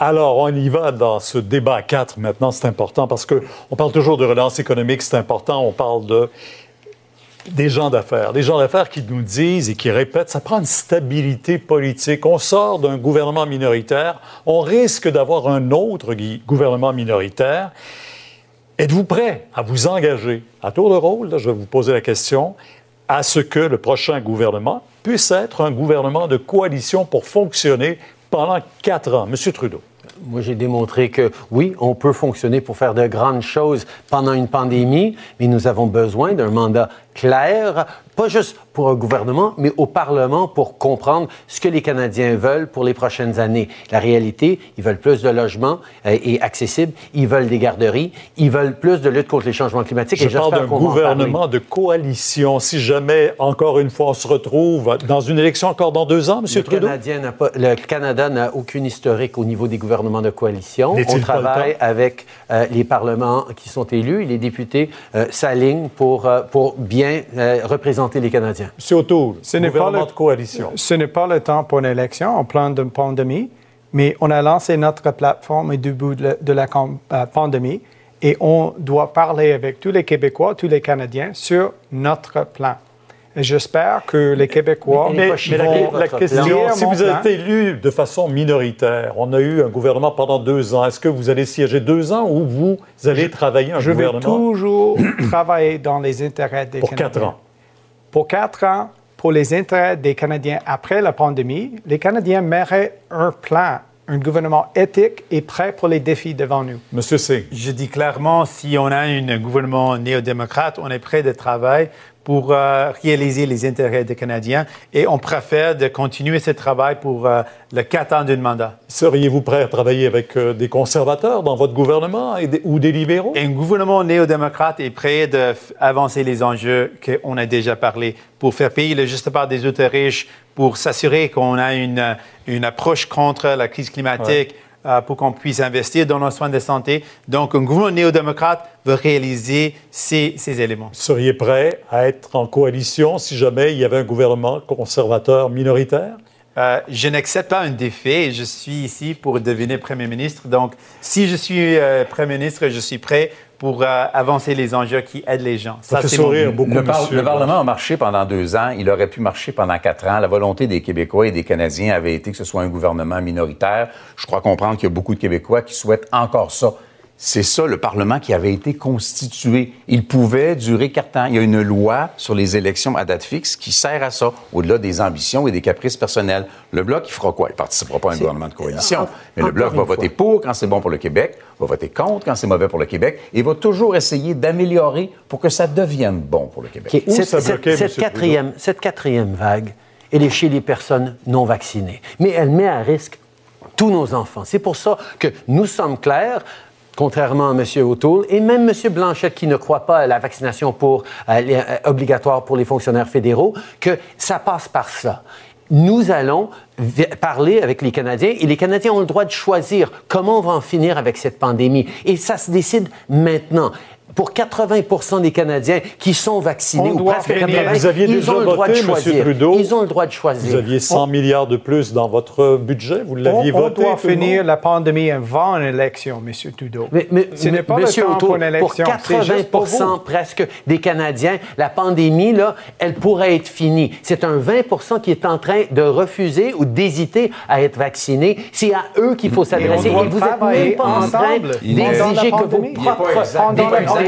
Alors, on y va dans ce débat à quatre. Maintenant, c'est important parce qu'on parle toujours de relance économique, c'est important, on parle de des gens d'affaires, des gens d'affaires qui nous disent et qui répètent, ça prend une stabilité politique. On sort d'un gouvernement minoritaire, on risque d'avoir un autre gouvernement minoritaire. Êtes-vous prêt à vous engager à tour de rôle, je vais vous poser la question, à ce que le prochain gouvernement puisse être un gouvernement de coalition pour fonctionner pendant quatre ans? Monsieur Trudeau. Moi, j'ai démontré que oui, on peut fonctionner pour faire de grandes choses pendant une pandémie, mais nous avons besoin d'un mandat clair, pas juste pour un gouvernement, mais au Parlement pour comprendre ce que les Canadiens veulent pour les prochaines années. La réalité, ils veulent plus de logements euh, et accessibles, ils veulent des garderies, ils veulent plus de lutte contre les changements climatiques. Je parle d'un gouvernement de coalition. Si jamais, encore une fois, on se retrouve dans une élection encore dans deux ans, M. Trudeau? le Canada n'a aucune historique au niveau des gouvernements de coalition. On travaille avec euh, les parlements qui sont élus. Les députés euh, s'alignent pour, pour bien euh, représenter les Canadiens. O'Toole, ce n'est pas le, de coalition. Ce n'est pas le temps pour une élection en plein de pandémie, mais on a lancé notre plateforme au début de la, euh, pandémie et on doit parler avec tous les Québécois, tous les Canadiens sur notre plan. J'espère que les Québécois. Mais, la, question, si vous êtes élu de façon minoritaire, on a eu un gouvernement pendant deux ans. Est-ce que vous allez siéger deux ans ou vous allez travailler un gouvernement? Je vais toujours travailler dans les intérêts des Pour Canadiens. Pour quatre ans. Pour quatre ans, pour les intérêts des Canadiens après la pandémie, les Canadiens méritent un plan un gouvernement éthique et prêt pour les défis devant nous. Monsieur C. Je dis clairement, si on a un gouvernement néo-démocrate, on est prêt de travailler pour euh, réaliser les intérêts des Canadiens et on préfère de continuer ce travail pour euh, le quatre ans d'un mandat. Seriez-vous prêt à travailler avec euh, des conservateurs dans votre gouvernement ou des libéraux? Un gouvernement néo-démocrate est prêt d'avancer les enjeux qu'on a déjà parlé pour faire payer le juste part des autres riches, pour s'assurer qu'on a une, une approche contre la crise climatique. Pour qu'on puisse investir dans nos soins de santé. Donc, un gouvernement néo-démocrate veut réaliser ces, ces éléments. Seriez prêt à être en coalition si jamais il y avait un gouvernement conservateur minoritaire? Euh, je n'accepte pas un défait. Je suis ici pour devenir Premier ministre. Donc, si je suis euh, Premier ministre, je suis prêt pour euh, avancer les enjeux qui aident les gens. Ça, fait sourire beaucoup, le, le, Parlement a marché pendant deux ans. Il aurait pu marcher pendant quatre ans. La volonté des Québécois et des Canadiens avait été que ce soit un gouvernement minoritaire. Je crois comprendre qu'il y a beaucoup de Québécois qui souhaitent encore ça. C'est ça le Parlement qui avait été constitué. Il pouvait durer quatre ans. Il y a une loi sur les élections à date fixe qui sert à ça, au-delà des ambitions et des caprices personnels. Le Bloc, il fera quoi? Il ne participera pas à un gouvernement de coalition. Mais le Bloc va voter pour quand c'est bon pour le Québec, va voter contre quand c'est mauvais pour le Québec et va toujours essayer d'améliorer pour que ça devienne bon pour le Québec. cette, quatrième, cette quatrième vague, elle est chez les personnes non vaccinées. Mais elle met à risque tous nos enfants. C'est pour ça que nous sommes clairs contrairement à M. O'Toole, et même M. Blanchette qui ne croit pas à la vaccination pour, euh, euh, obligatoire pour les fonctionnaires fédéraux, que ça passe par ça. Nous allons parler avec les Canadiens et les Canadiens ont le droit de choisir comment on va en finir avec cette pandémie. Et ça se décide maintenant pour 80 des Canadiens qui sont vaccinés, ou presque 80, vous aviez ils ont le droit de choisir. Trudeau, ils ont le droit de choisir. Vous aviez 100 milliards de plus dans votre budget, vous l'aviez voté. On doit finir la pandémie avant une élection, M. Trudeau. Mais, mais ce n'est pas le temps pour une élection. Pour 80 presque des Canadiens, la pandémie, là, elle pourrait être finie. C'est un 20% qui est en train de refuser ou d'hésiter à être vacciné. C'est à eux qu'il faut s'adresser. Et, vous êtes même pas en train d'exiger que vos propres...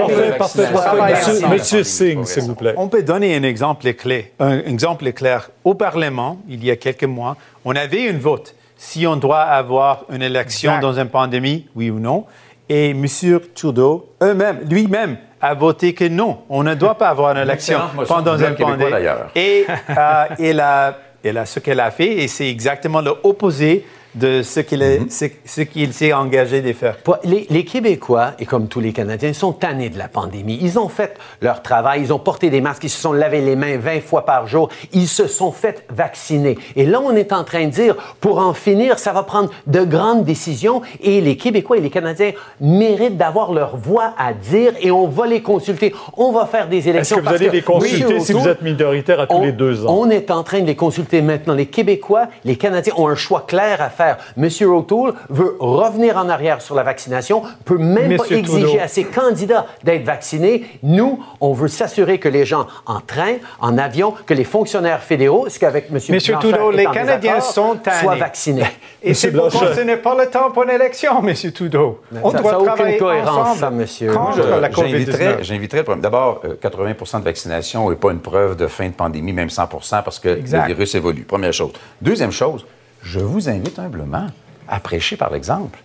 Monsieur, Singh, s'il vous plaît. On peut donner un exemple clé, un exemple clair. Au Parlement, il y a quelques mois, on avait une vote si on doit avoir une élection dans une pandémie, oui ou non. Et M. Trudeau, eux-mêmes, lui-même, a voté que non, on ne doit pas avoir une élection pendant une pandémie. Et, euh, elle a, elle a, ce qu'elle a fait, et c'est exactement l'opposé de ce qu'il mhm. s'est engagé de faire. Les, Québécois, et comme tous les Canadiens, sont tannés de la pandémie. Ils ont fait leur travail, ils ont porté des masques, ils se sont lavé les mains 20 fois par jour, ils se sont fait vacciner. Et là, on est en train de dire, pour en finir, ça va prendre de grandes décisions et les Québécois et les Canadiens méritent d'avoir leur voix à dire et on va les consulter. On va faire des élections. Est-ce que vous allez les consulter si vous êtes minoritaire à tous les deux ans? On est en train de les consulter maintenant. Les Québécois, les Canadiens ont un choix clair à faire faire. M. O'Toole veut revenir en arrière sur la vaccination, peut même pas Monsieur exiger Trudeau. à ses candidats d'être vaccinés. Nous, on veut s'assurer que les gens en train, en avion, que les fonctionnaires fédéraux, ce qu'avec M. Monsieur Blanchard Trudeau, est les en Canadiens sont tannés. soient vaccinés. Et c'est Monsieur pourquoi ce n'est pas le temps pour une élection, M. Trudeau. On ça- doit ça a aucune travailler cohérence, ensemble ça, monsieur. contre Je- la J'inviterais, COVID-19. j'inviterais le problème. D'abord, euh, 80% de vaccination n'est pas une preuve de fin de pandémie, même 100% parce que Exact. le virus évolue. Première chose. Deuxième chose, je vous invite humblement à prêcher par l'exemple.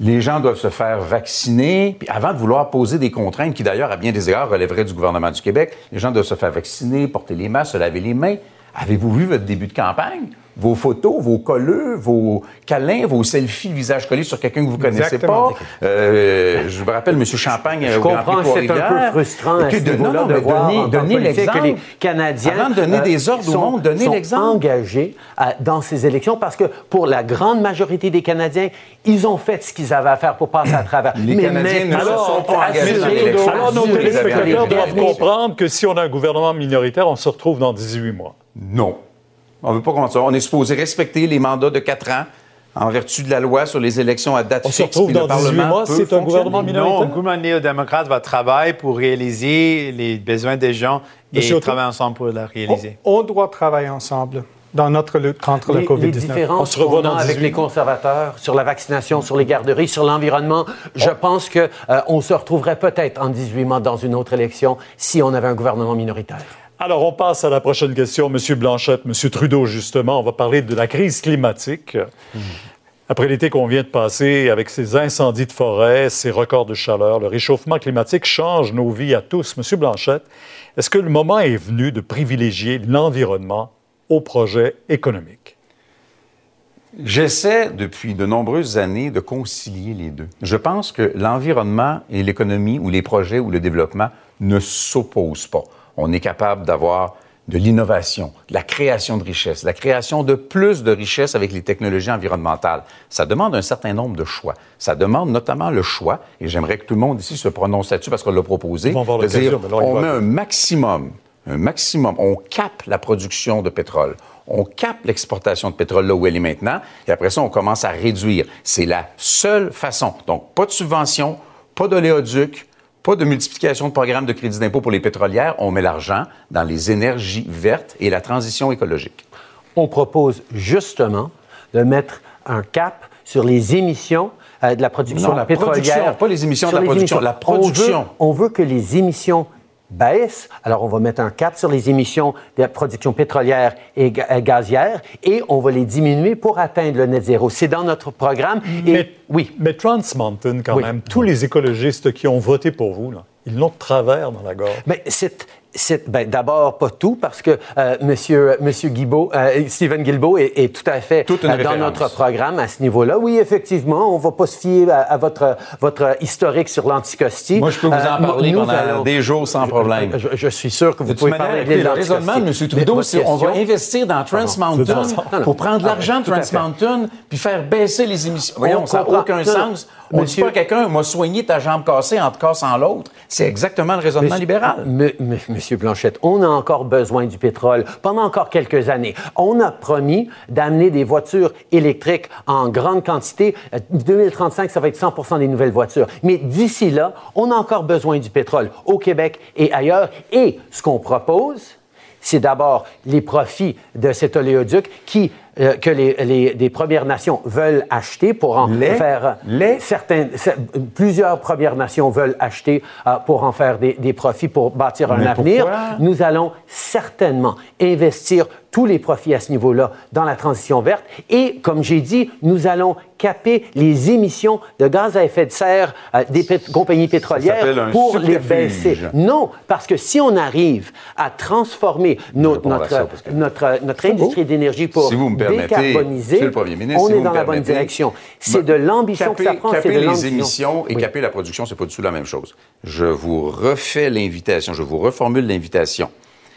Les gens doivent se faire vacciner, puis avant de vouloir poser des contraintes qui, d'ailleurs, à bien des égards, relèveraient du gouvernement du Québec, les gens doivent se faire vacciner, porter les masques, se laver les mains. Avez-vous vu votre début de campagne? Vos photos, vos colleux, vos câlins, vos selfies, visage collé sur quelqu'un que vous connaissez Exactement. pas. Euh, je me rappelle M. Champagne Je au Grand comprends c'est un peu frustrant à ce de- non, non, de mais voir que que les l'exemple. Canadiens Avant de donner euh, des ordres au sont- monde, donnez sont l'exemple. engagés euh, dans ces élections parce que pour la grande majorité des Canadiens, ils ont fait ce qu'ils avaient à faire pour passer à travers. Les Canadiens ne se sont pas engagés dans l'élection. Alors, nos téléspectateurs doivent comprendre que si on a un gouvernement minoritaire, on se retrouve dans 18 mois. Non. On ne veut pas commencer ça. On est supposé respecter les mandats de quatre ans en vertu de la loi sur les élections à date On se retrouve dans le 18 Parlement mois, c'est un gouvernement minoritaire. Non, le gouvernement néo-démocrate va travailler pour réaliser les besoins des gens Monsieur et O'Toole? travailler ensemble pour la réaliser. On doit travailler ensemble dans notre lutte contre les, la les COVID-19. On différences se revoit qu'on a dans avec 18 les mois. conservateurs sur la vaccination, sur les garderies, sur l'environnement, je pense que euh, on se retrouverait peut-être en 18 mois dans une autre élection si on avait un gouvernement minoritaire. Alors, on passe à la prochaine question. Monsieur Blanchette, Monsieur Trudeau, justement, on va parler de la crise climatique. Après l'été qu'on vient de passer, avec ces incendies de forêt, ces records de chaleur, le réchauffement climatique change nos vies à tous. Monsieur Blanchette, est-ce que le moment est venu de privilégier l'environnement au projet économique? J'essaie depuis de nombreuses années de concilier les deux. Je pense que l'environnement et l'économie ou les projets ou le développement ne s'opposent pas. On est capable d'avoir de l'innovation, de la création de richesses, de la création de plus de richesses avec les technologies environnementales. Ça demande un certain nombre de choix. Ça demande notamment le choix, et j'aimerais que tout le monde ici se prononce là-dessus parce qu'on l'a proposé, de dire on met un maximum, un maximum, on capte la production de pétrole. On capte l'exportation de pétrole là où elle est maintenant, et après ça, on commence à réduire. C'est la seule façon. Donc, pas de subvention, pas d'oléoduc, pas de multiplication de programmes de crédit d'impôt pour les pétrolières. On met l'argent dans les énergies vertes et la transition écologique. On propose justement de mettre un cap sur les émissions euh, de la production Non, la pétrolière. production, pas les émissions de la production, la On veut- production. On veut, que les émissions Alors, on va mettre un cap sur les émissions de la production pétrolière et euh, gazière et on va les diminuer pour atteindre le net zéro. C'est dans notre programme. Et Mais, oui. mais Trans Mountain, quand Oui. même, tous les écologistes qui ont voté pour vous, là, ils l'ont de travers dans la gorge. Mais c'est- ben, d'abord pas tout parce que euh, Monsieur Monsieur Guilbeault, euh, Stephen Guilbeault est, est tout à fait euh, dans notre programme à ce niveau-là. Oui, effectivement, on va pas se fier à, à votre votre historique sur l'anticosti. Moi, je peux vous en Euh, parler pendant allons- des jours sans problème. Je, je suis sûr que vous pouvez parler de le raisonnement de M. Mais Trudeau, c'est on va investir dans Trans c'est Mountain. Non, non. pour prendre de Ah, l'argent de Trans. Mountain puis faire baisser les émissions. Voyons, ça n'a aucun Non, sens. On ne dit Monsieur- pas à quelqu'un, moi, soigner ta jambe cassée en te cassant l'autre. C'est exactement le raisonnement Monsieur- libéral. M- Monsieur Blanchette, on a encore besoin du pétrole pendant encore quelques années. On a promis d'amener des voitures électriques en grande quantité. Euh, 2035, ça va être 100% des nouvelles voitures. Mais d'ici là, on a encore besoin du pétrole au Québec et ailleurs. Et ce qu'on propose, c'est d'abord les profits de cet oléoduc qui, euh, que les, les- des Premières Nations veulent acheter pour en Les- faire les- certains, cer- plusieurs Premières Nations veulent acheter euh, pour en faire des, des profits pour bâtir un Mais avenir. Nous allons certainement investir tous les profits à ce niveau-là dans la transition verte et, comme j'ai dit, nous allons caper les émissions de gaz à effet de serre euh, des pét- compagnies pétrolières pour les baisser. Non, parce que si on arrive à transformer notre, que- notre industrie d'énergie pour Si vous me permettez, décarboniser, Monsieur le Premier ministre, on si est vous dans me la bonne direction. C'est de l'ambition que ça caper- prend, caper de les émissions et Oui. caper la production, c'est pas du tout la même chose. Je vous refais l'invitation, je vous reformule l'invitation.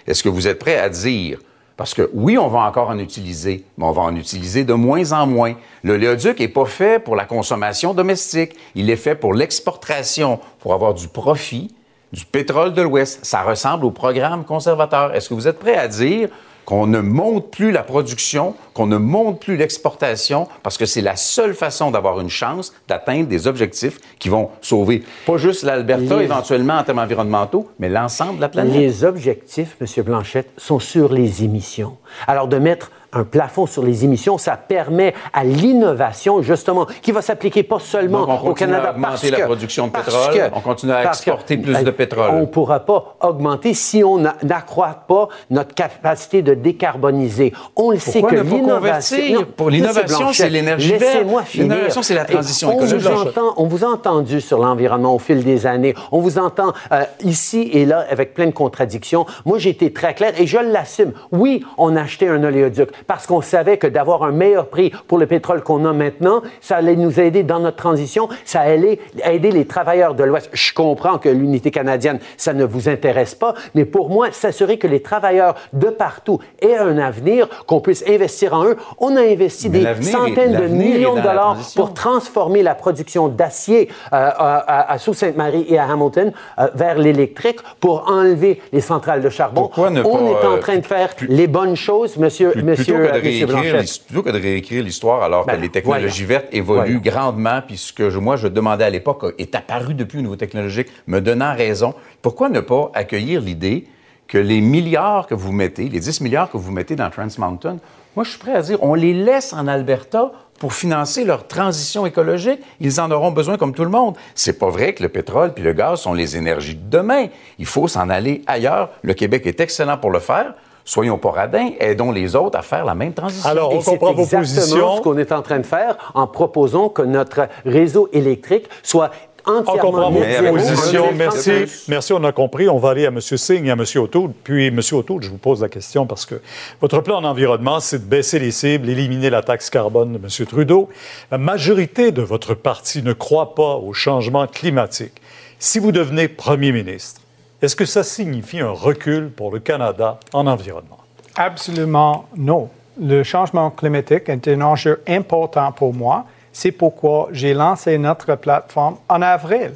Est-ce que vous êtes prêt à dire parce que oui, on va encore en utiliser, mais on va en utiliser de moins en moins. Le léoduc n'est pas fait pour la consommation domestique. Il est fait pour l'exportation, pour avoir du profit, du pétrole de l'Ouest. Ça ressemble au programme conservateur. Est-ce que vous êtes prêt à dire qu'on ne monte plus la production, qu'on ne monte plus l'exportation, parce que c'est la seule façon d'avoir une chance d'atteindre des objectifs qui vont sauver pas juste l'Alberta Les- éventuellement en termes environnementaux, mais l'ensemble de la planète. Les objectifs, M. Blanchette, sont sur les émissions. Alors, de mettre un plafond sur les émissions, ça permet à l'innovation, justement, qui va s'appliquer pas seulement Donc, on au continue Canada. à augmenter parce la production de pétrole, que- on continue à que- exporter plus de pétrole. On ne pourra pas augmenter si on n'a- n'accroît pas notre capacité de décarboniser. On le sait que l'innovation... Pour l'innovation, c'est l'énergie verte. L'innovation, c'est la transition on écologique. vous entend- on vous a entendu sur l'environnement au fil des années. On vous entend euh, ici et là avec plein de contradictions. Moi, j'ai été très clair et je l'assume. Oui, on a acheté un oléoduc parce qu'on savait que d'avoir un meilleur prix pour le pétrole qu'on a maintenant, ça allait nous aider dans notre transition, ça allait aider les travailleurs de l'Ouest. Je comprends que l'unité canadienne, ça ne vous intéresse pas, mais pour moi, s'assurer que les travailleurs de partout aient un avenir, qu'on puisse investir en eux. On a investi Mais des est- centaines de millions de dollars pour transformer la production d'acier euh, à, à- à Sault-Sainte-Marie et à Hamilton euh, vers l'électrique pour enlever les centrales de charbon. Pourquoi ne On pas, est en euh, train de faire plus- les bonnes choses, monsieur, Plus- monsieur, plutôt, que de réécrire Blanchette. l'his- plutôt que de réécrire l'histoire alors Ben, que les technologies voyons. vertes évoluent Voyons. grandement, puis ce que je- moi je demandais à l'époque est apparu depuis au niveau technologique, me donnant raison, pourquoi ne pas accueillir l'idée que les milliards que vous mettez, les 10 milliards que vous mettez dans Trans Mountain, moi je suis prêt à dire, on les laisse en Alberta pour financer leur transition écologique. Ils en auront besoin comme tout le monde. C'est pas vrai que le pétrole puis le gaz sont les énergies de demain. Il faut s'en aller ailleurs. Le Québec est excellent pour le faire. Soyons pas radins, aidons les autres à faire la même transition. Alors, Et on c'est comprend vos exactement positions. ce qu'on est en train de faire en proposant que notre réseau électrique soit On entièrement comprend vos positions. 2030. Merci. Merci, on a compris. On va aller à M. Singh et à M. O'Toole. Puis, M. O'Toole, je vous pose la question parce que votre plan en environnement, c'est de baisser les cibles, éliminer la taxe carbone de M. Trudeau. La majorité de votre parti ne croit pas au changement climatique. Si vous devenez premier ministre, est-ce que ça signifie un recul pour le Canada en environnement? Absolument non. Le changement climatique est un enjeu important pour moi. C'est pourquoi j'ai lancé notre plateforme en avril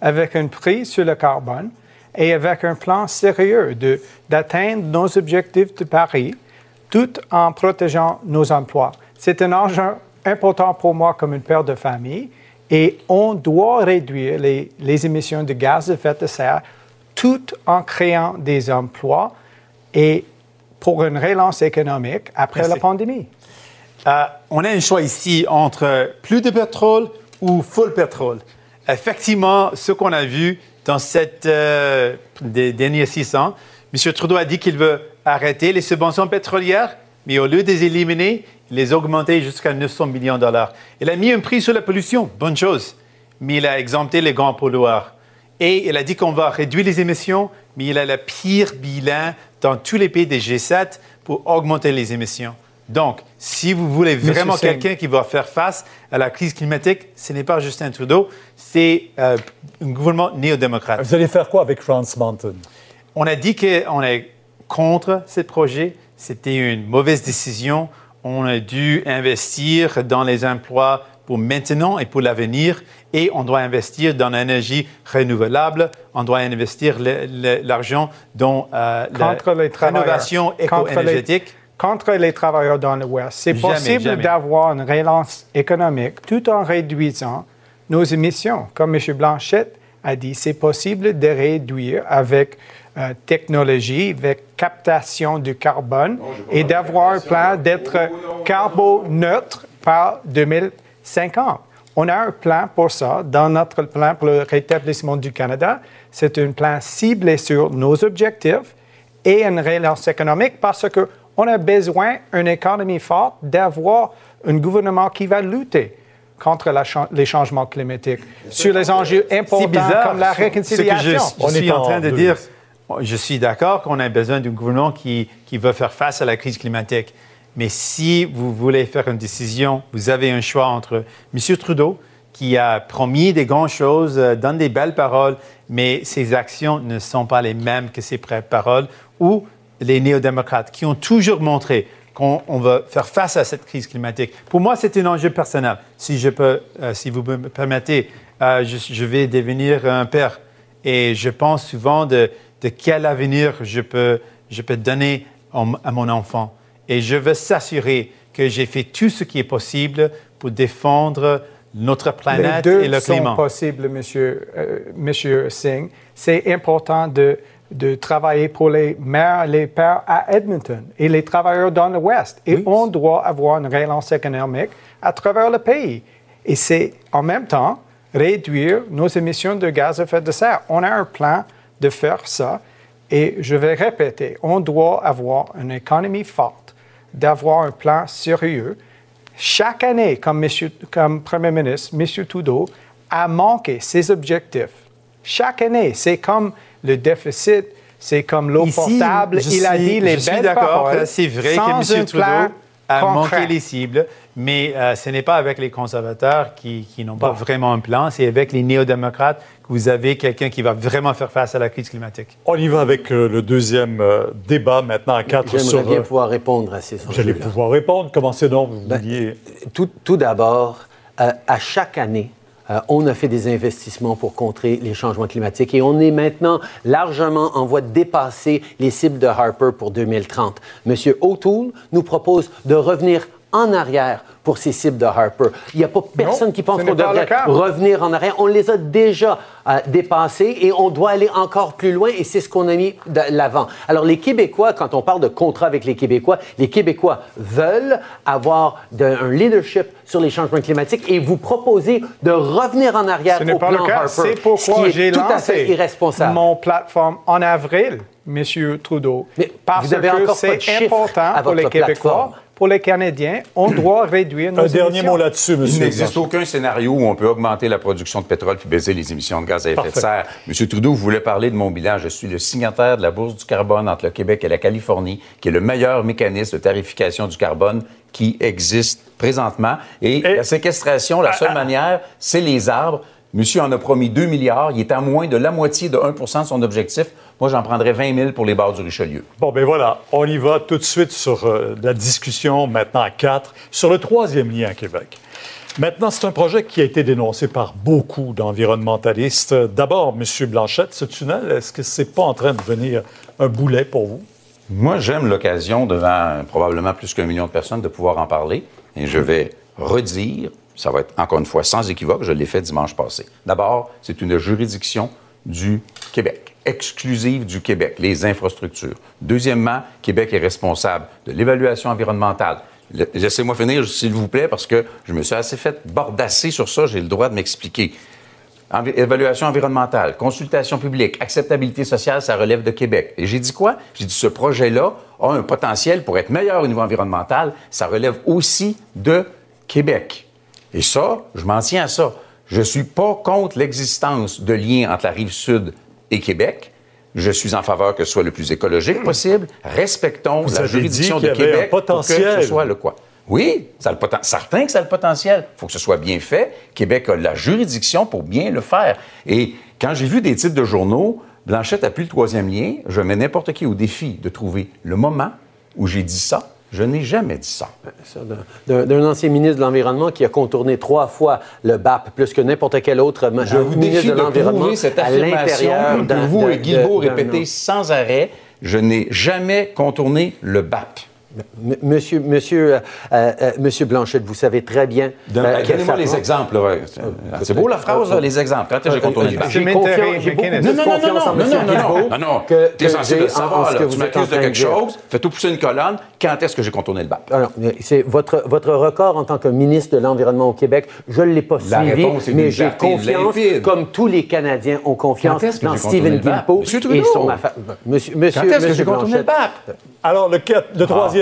avec un prix sur le carbone et avec un plan sérieux d'atteindre nos objectifs de Paris tout en protégeant nos emplois. C'est un enjeu important pour moi comme une père de famille et on doit réduire les, les émissions de gaz à effet de serre tout en créant des emplois et pour une relance économique après Merci. la pandémie. Euh, on a un choix ici entre plus de pétrole ou full pétrole. Effectivement, ce qu'on a vu dans cette euh, des derniers six ans, M. Trudeau a dit qu'il veut arrêter les subventions pétrolières, mais au lieu de les éliminer, il les a augmentées jusqu'à 900 millions de dollars. Il a mis un prix sur la pollution, bonne chose, mais il a exempté les grands pollueurs. Et il a dit qu'on va réduire les émissions, mais il a le pire bilan dans tous les pays des G7 pour augmenter les émissions. Donc, si vous voulez vraiment quelqu'un qui va faire face à la crise climatique, ce n'est pas Justin Trudeau, c'est euh, un gouvernement néo-démocrate. Vous allez faire quoi avec Trans Mountain? On a dit qu'on est contre ce projet. C'était une mauvaise décision. On a dû investir dans les emplois pour maintenant et pour l'avenir. Et on doit investir dans l'énergie renouvelable. On doit investir l'argent dans euh, la les rénovation éco-énergétique. Contre les travailleurs dans l'Ouest. C'est possible d'avoir une relance économique tout en réduisant nos émissions. Comme M. Blanchette a dit, c'est possible de réduire avec euh, technologie, avec captation du carbone et d'avoir un plan d'être carboneutre par 2050. On a un plan pour ça dans notre plan pour le rétablissement du Canada. C'est un plan ciblé sur nos objectifs et une relance économique parce qu'on a besoin d'une économie forte, d'avoir un gouvernement qui va lutter contre la les changements climatiques, sur les enjeux importants bizarre. comme la ce que je, réconciliation. je On suis est en en train de dire, je suis d'accord qu'on a besoin d'un gouvernement qui, qui veut faire face à la crise climatique. Mais si vous voulez faire une décision, vous avez un choix entre M. Trudeau, qui a promis des grandes choses, euh, donne des belles paroles, mais ses actions ne sont pas les mêmes que ses paroles, ou les néo-démocrates, qui ont toujours montré qu'on on va faire face à cette crise climatique. Pour moi, c'est un enjeu personnel. Si je peux, euh, si vous me permettez, euh, je, vais devenir un père. Et je pense souvent de quel avenir je peux, je peux donner à mon enfant. Et je veux s'assurer que j'ai fait tout ce qui est possible pour défendre notre planète Les deux et le sont climat. possibles, monsieur, euh, monsieur Singh. C'est important de, de travailler pour les mères, les pères à Edmonton et les travailleurs dans l'Ouest. Et on doit avoir une relance économique à travers le pays. Et c'est en même temps réduire nos émissions de gaz à effet de serre. On a un plan de faire ça. Et je vais répéter, on doit avoir une économie forte, d'avoir un plan sérieux. Chaque année, comme, monsieur, comme Premier ministre, M. Trudeau a manqué ses objectifs. Chaque année, c'est comme le déficit, c'est comme l'eau je Il a dit les je suis belles d'accord, paroles. c'est vrai sans que M. Trudeau plan a concret. manqué les cibles, mais euh, ce n'est pas avec les conservateurs qui, qui n'ont pas vraiment un plan, c'est avec les néo-démocrates que vous avez quelqu'un qui va vraiment faire face à la crise climatique. On y va avec euh, le deuxième euh, débat maintenant à quatre J'aimerais sur... bien euh, pouvoir répondre à ces allez enjeux-là. pouvoir répondre. Commencez donc, vous Ben, vouliez... Tout, tout d'abord, euh, à chaque année, euh, on a fait des investissements pour contrer les changements climatiques et on est maintenant largement en voie de dépasser les cibles de Harper pour 2030. Monsieur O'Toole nous propose de revenir en arrière pour ces cibles de Harper. Il n'y a pas personne qui pense qu'on devrait revenir en arrière. On les a déjà euh, dépassés et on doit aller encore plus loin et c'est ce qu'on a mis de l'avant. Alors les Québécois, quand on parle de contrat avec les Québécois, les Québécois veulent avoir de- un leadership sur les changements climatiques et vous proposez de revenir en arrière Ce n'est au pas plan le cas. Harper, C'est ce pourquoi j'ai tout à lancé fait irresponsable. mon plateforme en avril, Monsieur Trudeau. Mais parce vous avez que c'est important à pour les Québécois. Pour les Canadiens. On doit réduire nos Un dernier émissions. mot là-dessus, Il monsieur. n'existe aucun scénario où on peut augmenter la production de pétrole puis baisser les émissions de gaz à effet Parfait. de serre. Monsieur Trudeau, vous voulez parler de mon bilan. Je suis le signataire de la Bourse du carbone entre le Québec et la Californie, qui est le meilleur mécanisme de tarification du carbone qui existe présentement. Et, Et- la séquestration, la seule manière, c'est les arbres. Monsieur en a promis 2 milliards. Il est à moins de la moitié de 1% de son objectif. Moi, j'en prendrais 20 000 pour les bords du Richelieu. Bon, ben voilà, on y va tout de suite sur euh, la discussion maintenant à quatre, sur le troisième lien à Québec. Maintenant, c'est un projet qui a été dénoncé par beaucoup d'environnementalistes. D'abord, M. Blanchette, ce tunnel, est-ce que c'est pas en train de devenir un boulet pour vous? Moi, j'aime l'occasion, devant probablement plus qu'un million de personnes, de pouvoir en parler. Et je vais redire, ça va être encore une fois sans équivoque, je l'ai fait dimanche passé. D'abord, c'est une juridiction du Québec, exclusive du Québec, les infrastructures. Deuxièmement, Québec est responsable de l'évaluation environnementale. Le- Laissez-moi finir, s'il vous plaît, parce que je me suis assez fait bordasser sur ça, j'ai le droit de m'expliquer. Évaluation environnementale, consultation publique, acceptabilité sociale, ça relève de Québec. Et j'ai dit quoi? J'ai dit ce projet-là a un potentiel pour être meilleur au niveau environnemental, ça relève aussi de Québec. Et ça, je m'en tiens à ça. Je ne suis pas contre l'existence de liens entre la rive sud et Québec. Je suis en faveur que ce soit le plus écologique possible. Respectons Vous la juridiction dit de Québec pour que ce soit le quoi. Oui, ça a le poten- certain que ça a le potentiel. Il faut que ce soit bien fait. Québec a la juridiction pour bien le faire. Et quand j'ai vu des titres de journaux, Blanchette appuie le troisième lien, je mets n'importe qui au défi de trouver le moment où j'ai dit ça. Je n'ai jamais dit ça. Ça, d'un- ancien ministre de l'Environnement qui a contourné trois fois le BAP, plus que n'importe quel autre Je vous ministre défie de l'Environnement prouver cette à affirmation que vous et Guilbeault d'un- répétez sans arrêt. Je n'ai jamais contourné le BAP. M- Monsieur, monsieur, euh, euh, monsieur Blanchette, vous savez très bien. Euh, Donnez-moi les prend- exemples. ouais. C'est beau la phrase, là, les exemples. Quand est-ce que j'ai contourné le BAP? J'ai beaucoup Non, non, non, confiance non, en non, monsieur non, non, Guilbeault non, non. T'es que censé le savoir, là. Tu m'accuses de de quelque chose, fais-toi pousser une colonne. Quand est-ce que j'ai contourné le BAP? Alors, c'est votre, votre record en tant que ministre de l'Environnement au Québec. Je ne l'ai pas La suivi, mais j'ai confiance, comme tous les Canadiens ont confiance Quand est-ce que dans Stephen? Guilbeault et son affaire. Monsieur, monsieur, Quand est-ce que j'ai contourné le. BAP? Alors, le, quatre-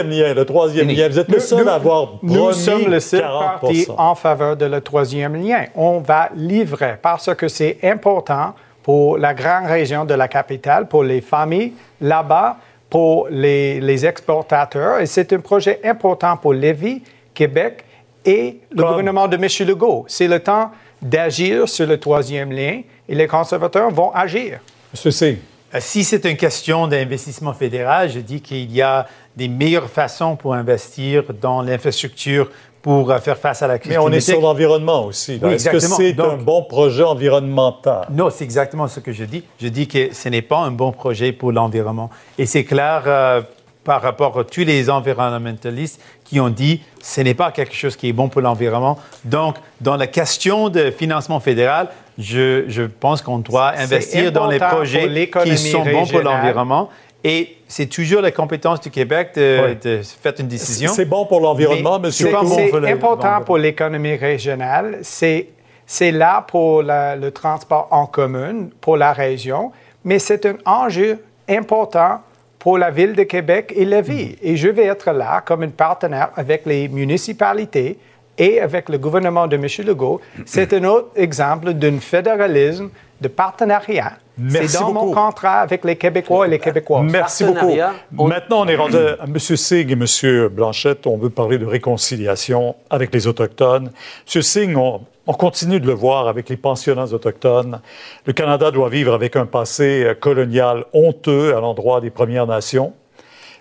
le troisième lien, le troisième lien, vous êtes le seul à avoir Nous sommes le seul 40 parti en faveur de le troisième lien. On va livrer parce que c'est important pour la grande région de la capitale, pour les familles là-bas, pour les, les exportateurs. Et c'est un projet important pour Lévis, Québec et le Comme- gouvernement de M. Legault. C'est le temps d'agir sur le troisième lien et les conservateurs vont agir. Monsieur C. Euh, Si c'est une question d'investissement fédéral, je dis qu'il y a des meilleures façons pour investir dans l'infrastructure pour euh, faire face à la crise Mais on est sur l'environnement aussi. Oui, Est-ce que c'est un bon projet environnemental? Non, c'est exactement ce que je dis. Je dis que ce n'est pas un bon projet pour l'environnement. Et c'est clair, euh, par rapport à tous les environnementalistes qui ont dit ce n'est pas quelque chose qui est bon pour l'environnement. Donc, dans la question de financement fédéral, je, je pense qu'on doit investir dans les projets qui sont bons pour l'environnement. Et c'est toujours la compétence du Québec de, de faire une décision. C'est bon pour l'environnement, mais c'est important pour l'économie régionale. C'est c'est là pour le transport en commun pour la région, mais c'est un enjeu important pour la ville de Québec et la vie. Et je vais être là comme un partenaire avec les municipalités et avec le gouvernement de M. Legault. C'est un autre exemple d'un fédéralisme de partenariat. C'est dans mon contrat avec les Québécois et les Québécois. Merci beaucoup. Maintenant, on est rendu à M. Singh et M. Blanchette. On veut parler de réconciliation avec les Autochtones. M. Singh, on, on continue de le voir avec les pensionnats autochtones. Le Canada doit vivre avec un passé euh, colonial honteux à l'endroit des Premières Nations.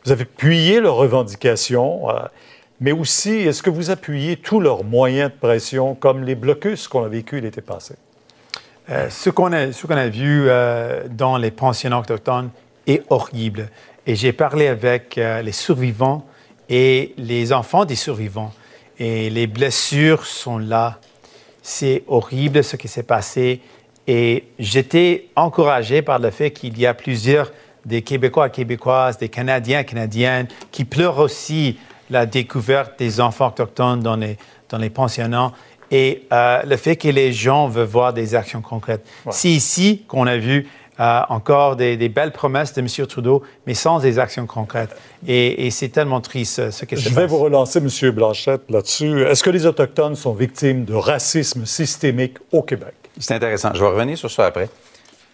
Vous avez appuyé leurs revendications, euh, mais aussi, est-ce que vous appuyez tous leurs moyens de pression, comme les blocus qu'on a vécu l'été passé? Euh, ce qu'on a, a, vu dans les pensionnats autochtones est horrible. Et j'ai parlé avec les survivants et les enfants des survivants. Et les blessures sont là c'est horrible ce qui s'est passé. Et j'étais encouragé par le fait qu'il y a plusieurs des Québécois et Québécoises, des Canadiens et Canadiennes qui pleurent aussi la découverte des enfants autochtones dans les, dans les pensionnats et euh, le fait que les gens veulent voir des actions concrètes. C'est ici qu'on a vu euh, encore des, belles promesses de M. Trudeau, mais sans des actions concrètes. Et, c'est tellement triste ce qui se passe. Je vais vous relancer, M. Blanchette, là-dessus. Est-ce que les Autochtones sont victimes de racisme systémique au Québec? C'est intéressant. Je vais revenir sur ça après.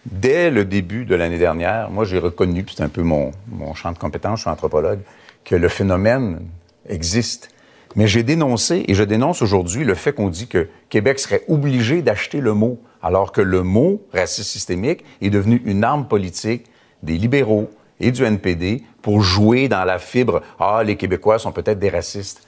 Dès le début de l'année dernière, moi, j'ai reconnu, puis c'est un peu mon, mon champ de compétence, je suis anthropologue, que le phénomène existe. Mais j'ai dénoncé, et je dénonce aujourd'hui, le fait qu'on dit que Québec serait obligé d'acheter le mot alors que le mot racisme systémique est devenu une arme politique des libéraux et du NPD pour jouer dans la fibre Ah, les Québécois sont peut-être des racistes.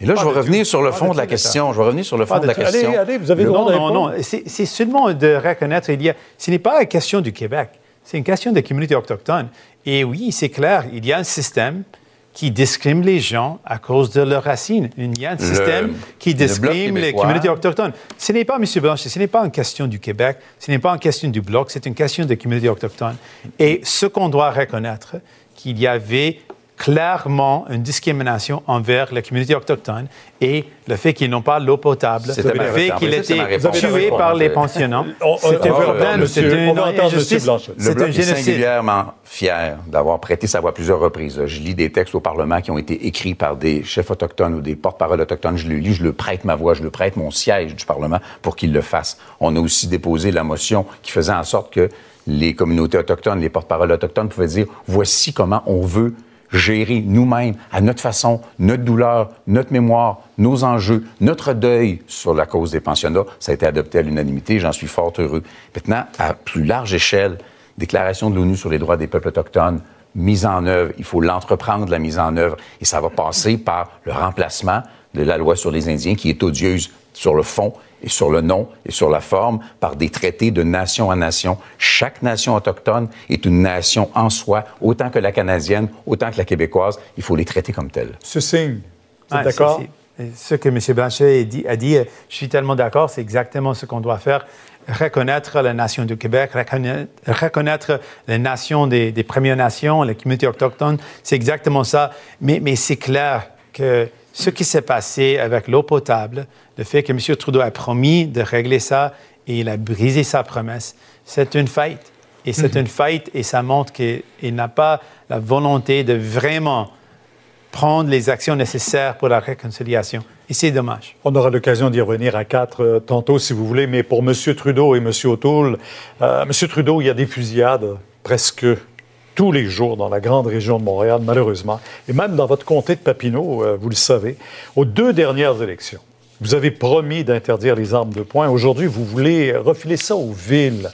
Et là, je vais revenir sur le fond de la question. Je vais revenir sur le fond de, la question. Allez, allez, vous avez le Non, non, non. C'est seulement de reconnaître, il y a, ce n'est pas une question du Québec, c'est une question des communautés autochtones. Et oui, c'est clair, il y a un système qui discrimine les gens à cause de leurs racines. Il y a un système qui discrimine les communautés autochtones. Ce n'est pas, M. Blanchet, ce n'est pas une question du Québec, ce n'est pas une question du Bloc, c'est une question des communautés autochtones. Et ce qu'on doit reconnaître, qu'il y avait clairement une discrimination envers la communauté autochtone et le fait qu'ils n'ont pas l'eau potable, le fait qu'ils étaient tués par les problème, c'est une injustice. Le Bloc est singulièrement fier d'avoir prêté sa voix à plusieurs reprises. Je lis des textes au Parlement qui ont été écrits par des chefs autochtones ou des porte-paroles autochtones. Je le lis, je le prête ma voix, je le prête mon siège du Parlement pour qu'ils le fassent. On a aussi déposé la motion qui faisait en sorte que les communautés autochtones, les porte-paroles autochtones pouvaient dire voici comment on veut gérer nous-mêmes, à notre façon, notre douleur, notre mémoire, nos enjeux, notre deuil sur la cause des pensionnats. Ça a été adopté à l'unanimité, j'en suis fort heureux. Maintenant, à plus large échelle, déclaration de l'ONU sur les droits des peuples autochtones, mise en œuvre, il faut l'entreprendre, la mise en œuvre, et ça va passer par le remplacement la loi sur les Indiens, qui est odieuse sur le fond et sur le nom et sur la forme par des traités de nation à nation. Chaque nation autochtone est une nation en soi, autant que la canadienne, autant que la québécoise. Il faut les traiter comme telles. Ce signe, ah, d'accord? Ce que M. Blanchet a dit, a dit, je suis tellement d'accord, c'est exactement ce qu'on doit faire reconnaître la nation du Québec, reconnaître, la nation des, Premières Nations, les communautés autochtones. C'est exactement ça. Mais, mais c'est clair que ce qui s'est passé avec l'eau potable, le fait que M. Trudeau a promis de régler ça et il a brisé sa promesse, c'est une faillite. Et c'est mhm. une faillite et ça montre qu'il n'a pas la volonté de vraiment prendre les actions nécessaires pour la réconciliation. Et c'est dommage. On aura l'occasion d'y revenir à quatre euh, tantôt, si vous voulez, mais pour M. Trudeau et M. O'Toole, euh, M. Trudeau, il y a des fusillades presque tous les jours dans la grande région de Montréal, malheureusement, et même dans votre comté de Papineau, euh, vous le savez, aux deux dernières élections. Vous avez promis d'interdire les armes de poing. Aujourd'hui, vous voulez refiler ça aux villes.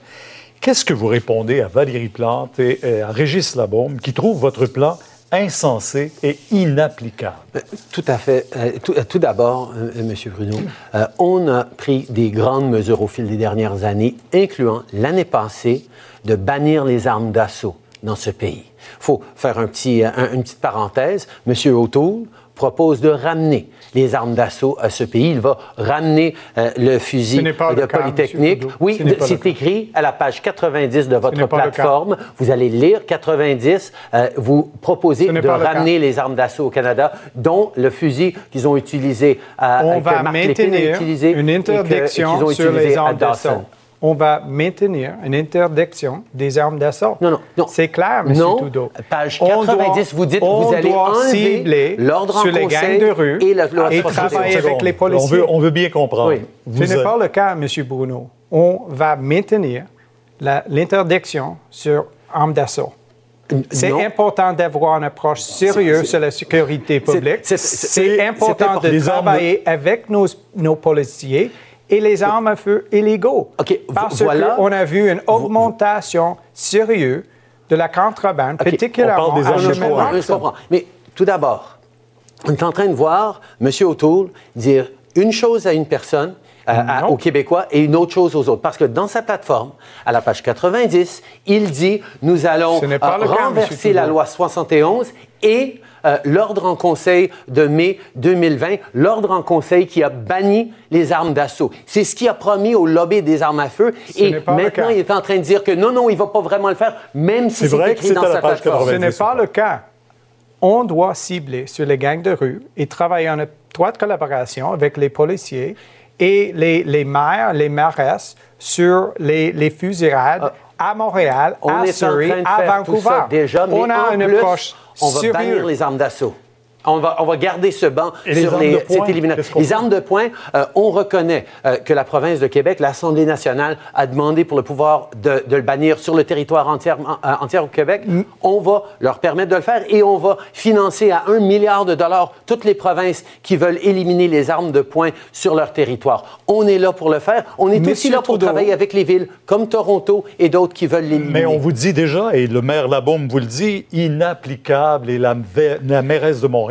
Qu'est-ce que vous répondez à Valérie Plante et à Régis Labaume qui trouvent votre plan insensé et inapplicable? Euh, tout à fait. Euh, tout, d'abord, M. Bruno, on a pris des grandes mesures au fil des dernières années, incluant l'année passée de bannir les armes d'assaut dans ce pays. Il faut faire un petit, une petite parenthèse. Monsieur O'Toole propose de ramener les armes d'assaut à ce pays. Il va ramener euh, le fusil de Polytechnique. oui, c'est écrit à la page 90 de votre plateforme. Vous allez lire 90. Euh, vous proposez de ramener les armes d'assaut au Canada, dont le fusil qu'ils ont utilisé à On va maintenir une interdiction sur les armes d'assaut on va maintenir une interdiction des armes d'assaut. Non, non, non. C'est clair, M. Non. Trudeau. Page 90, vous dites que vous allez enlever l'ordre en sur les gangs de rue et, la, et travailler avec les policiers. On veut, bien comprendre. Ce n'est pas le cas, M. Bruno. On va maintenir l'interdiction sur armes d'assaut. C'est important d'avoir une approche sérieuse sur la sécurité publique. C'est important de travailler avec nos, nos policiers et les armes à feu illégaux. Parce qu'on a vu une augmentation sérieuse de la contrebande, particulièrement on parle des armes Je comprends. Mais tout d'abord, on est en train de voir M. O'Toole dire une chose à une personne, euh, aux Québécois et une autre chose aux autres. Parce que dans sa plateforme, à la page 90, il dit nous allons euh, renverser la loi 71 et euh, l'ordre en conseil de mai 2020, l'ordre en conseil qui a banni les armes d'assaut. C'est ce qui a promis au lobby des armes à feu. et maintenant, il est en train de dire que non, non, il ne va pas vraiment le faire, même si c'est écrit dans sa plateforme. Ce n'est pas le cas. On doit cibler sur les gangs de rue et travailler en étroite collaboration avec les policiers et les, maires, les mairesses sur les, fusillades ah. À Montréal, à Surrey, à Vancouver. déjà, mais on a une approche on va bannir les armes d'assaut. On va, on va, garder ce banc sur les, cette élimination. Les armes de poing, euh, on reconnaît euh, que la province de Québec, l'Assemblée nationale, a demandé pour le pouvoir de, de le bannir sur le territoire entier, euh, entier au Québec. Mm. On va leur permettre de le faire et on va financer à un milliard de dollars toutes les provinces qui veulent éliminer les armes de poing sur leur territoire. On est là pour le faire. On est aussi là pour travailler avec les villes comme Toronto et d'autres qui veulent l'éliminer. Mais on vous dit déjà, et le maire Labaume vous le dit, inapplicable et la, la mairesse de Montréal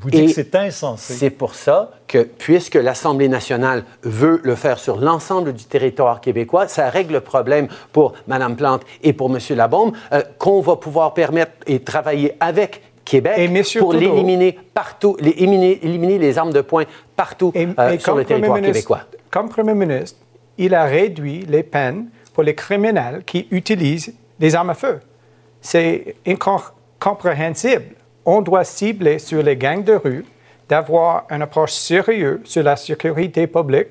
vous dites que c'est insensé. C'est pour ça que, puisque l'Assemblée nationale veut le faire sur l'ensemble du territoire québécois, ça règle le problème pour Mme Plante et pour M. Labombe, euh, qu'on va pouvoir permettre et travailler avec Québec pour l'éliminer partout, les, éliminer, les armes de poing partout euh, sur le territoire québécois. Comme Premier ministre, il a réduit les peines pour les criminels qui utilisent des armes à feu. C'est incompréhensible on doit cibler sur les gangs de rue, d'avoir une approche sérieuse sur la sécurité publique,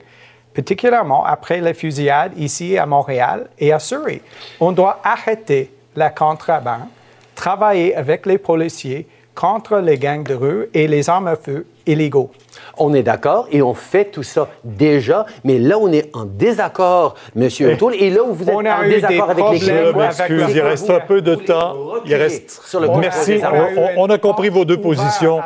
particulièrement après les fusillades ici à Montréal et à Surrey. On doit arrêter la contrebande, travailler avec les policiers contre les gangs de rue et les armes à feu illégaux. On est d'accord et on fait tout ça déjà, mais là, on est en désaccord, M. O'Toole, et là où vous êtes en désaccord avec les Québécois... il reste un peu de temps. Il reste... Sur le Merci. On, a compris vos deux positions.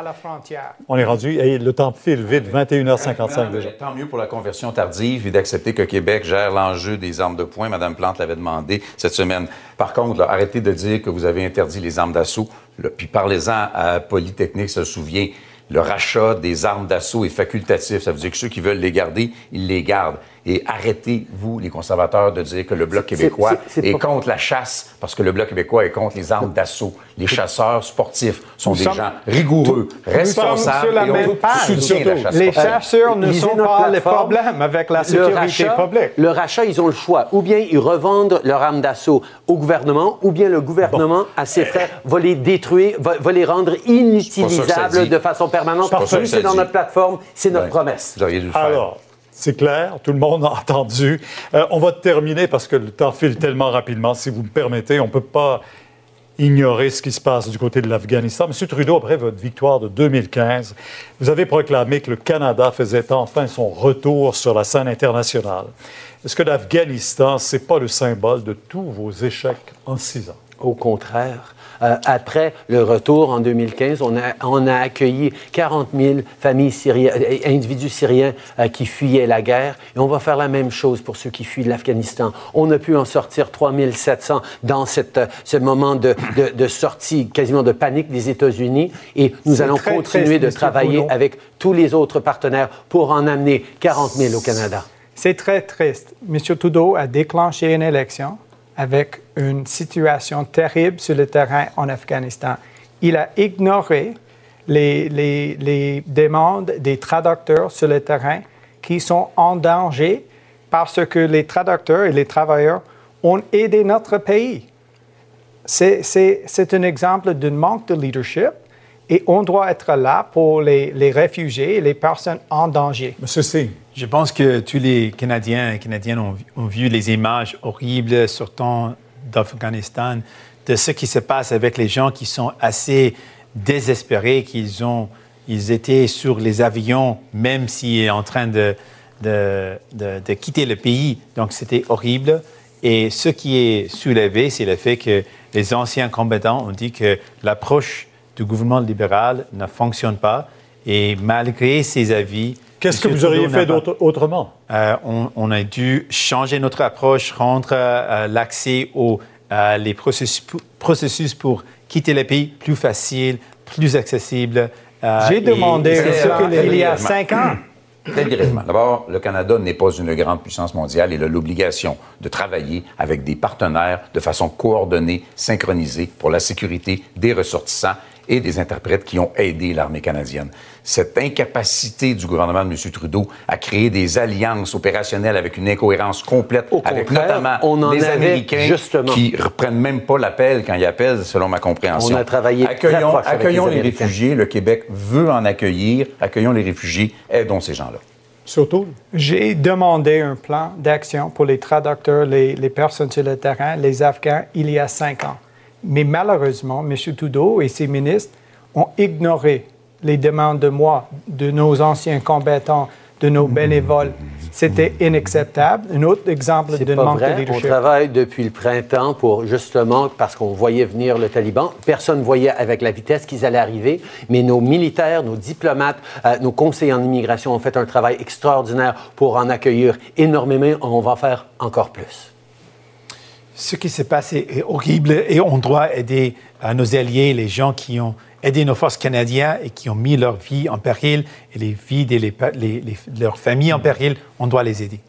On est rendu... Et le temps file vite, 21h55 déjà. Tant mieux pour la conversion tardive et d'accepter que Québec gère l'enjeu des armes de poing. Mme Plante l'avait demandé cette semaine. Par contre, arrêtez de dire que vous avez interdit les armes d'assaut. Puis parlez-en à Polytechnique, se souvient le rachat des armes d'assaut est facultatif. Ça veut dire que ceux qui veulent les garder, ils les gardent. Et arrêtez, vous, les conservateurs, de dire que le Bloc québécois est, contre la chasse, parce que le Bloc québécois est contre les armes d'assaut. Les chasseurs sportifs sont des gens rigoureux, responsables sur la et même page. La les chasseurs ne sont pas les problèmes avec la sécurité publique. Le rachat, ils ont le choix. Ou bien ils revendent leurs armes d'assaut au gouvernement, ou bien le gouvernement, à ses frères, va les détruire, va, les rendre inutilisables de façon permanente. C'est dans notre plateforme, c'est notre promesse. Vous auriez dû le faire. Alors, c'est clair, tout le monde a entendu. Euh, on va terminer parce que le temps file tellement rapidement. Si vous me permettez, on ne peut pas ignorer ce qui se passe du côté de l'Afghanistan. Monsieur Trudeau, après votre victoire de 2015, vous avez proclamé que le Canada faisait enfin son retour sur la scène internationale. Est-ce que l'Afghanistan, ce n'est pas le symbole de tous vos échecs en six ans? Au contraire. Euh, après le retour en 2015, on a, on a accueilli 40 000 familles syriennes, euh, individus syriens euh, qui fuyaient la guerre. Et on va faire la même chose pour ceux qui fuient l'Afghanistan. On a pu en sortir 3 700 dans cette, ce moment de, de, sortie quasiment de panique des États-Unis. Et nous allons continuer de travailler avec tous les autres partenaires pour en amener 40 000 au Canada. C'est très triste. M. Trudeau a déclenché une élection avec une situation terrible sur le terrain en Afghanistan. Il a ignoré les, les, les demandes des traducteurs sur le terrain qui sont en danger parce que les traducteurs et les travailleurs ont aidé notre pays. C'est un exemple d'un manque de leadership et on doit être là pour les, les réfugiés et les personnes en danger. Monsieur C. Je pense que tous les Canadiens et Canadiennes ont, vu les images horribles sortant d'Afghanistan, de ce qui se passe avec les gens qui sont assez désespérés, qu'ils ont, ils étaient sur les avions, même s'ils sont en train de, de, de quitter le pays. Donc c'était horrible. Et ce qui est soulevé, c'est le fait que les anciens combattants ont dit que l'approche du gouvernement libéral ne fonctionne pas. Et malgré ces avis, Qu'est-ce que vous auriez fait autrement? euh, on, on a dû changer notre approche, rendre euh, l'accès aux euh, les processus, processus pour quitter le pays plus facile, plus accessible. euh, J'ai demandé il y a cinq ans. Très brièvement. D'abord, le Canada n'est pas une grande puissance mondiale. Il a l'obligation de travailler avec des partenaires de façon coordonnée, synchronisée pour la sécurité des ressortissants et des interprètes qui ont aidé l'armée canadienne. Cette incapacité du gouvernement de M. Trudeau à créer des alliances opérationnelles avec une incohérence complète, Au avec notamment on en les avait Américains justement. qui reprennent même pas l'appel quand ils appellent, selon ma compréhension. On a travaillé très accueillons, avec accueillons les réfugiés. Le Québec veut en accueillir. Accueillons les réfugiés. Aidons ces gens-là. O'Toole? J'ai demandé un plan d'action pour les traducteurs, les, les personnes sur le terrain, les Afghans, il y a cinq ans. Mais malheureusement, M. Trudeau et ses ministres ont ignoré les demandes de moi, de nos anciens combattants, de nos bénévoles. C'était inacceptable. Un autre exemple d'un pas manque de vrai. On leadership. travaille depuis le printemps pour justement parce qu'on voyait venir le Taliban. Personne ne voyait avec la vitesse qu'ils allaient arriver, mais nos militaires, nos diplomates, euh, nos conseillers en immigration ont fait un travail extraordinaire pour en accueillir énormément. On va faire encore plus. Ce qui s'est passé est horrible et on doit aider euh, nos alliés, les gens qui ont aidé nos forces canadiennes et qui ont mis leur vie en péril et les vies de les, les- les- leurs familles en péril. On doit les aider.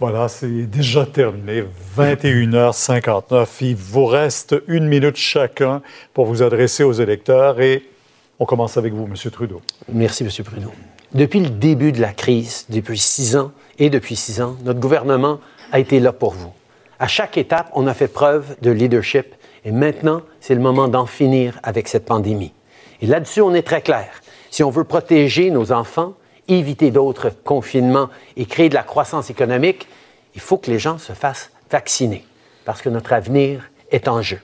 Voilà, c'est déjà terminé. 21h59. Il vous reste une minute chacun pour vous adresser aux électeurs et on commence avec vous, M. Trudeau. Merci, M. Trudeau. Depuis le début de la crise, depuis six ans et depuis six ans, notre gouvernement a été là pour vous. À chaque étape, on a fait preuve de leadership et maintenant, c'est le moment d'en finir avec cette pandémie. Et là-dessus, on est très clair. Si on veut protéger nos enfants, éviter d'autres confinements et créer de la croissance économique, il faut que les gens se fassent vacciner parce que notre avenir est en jeu.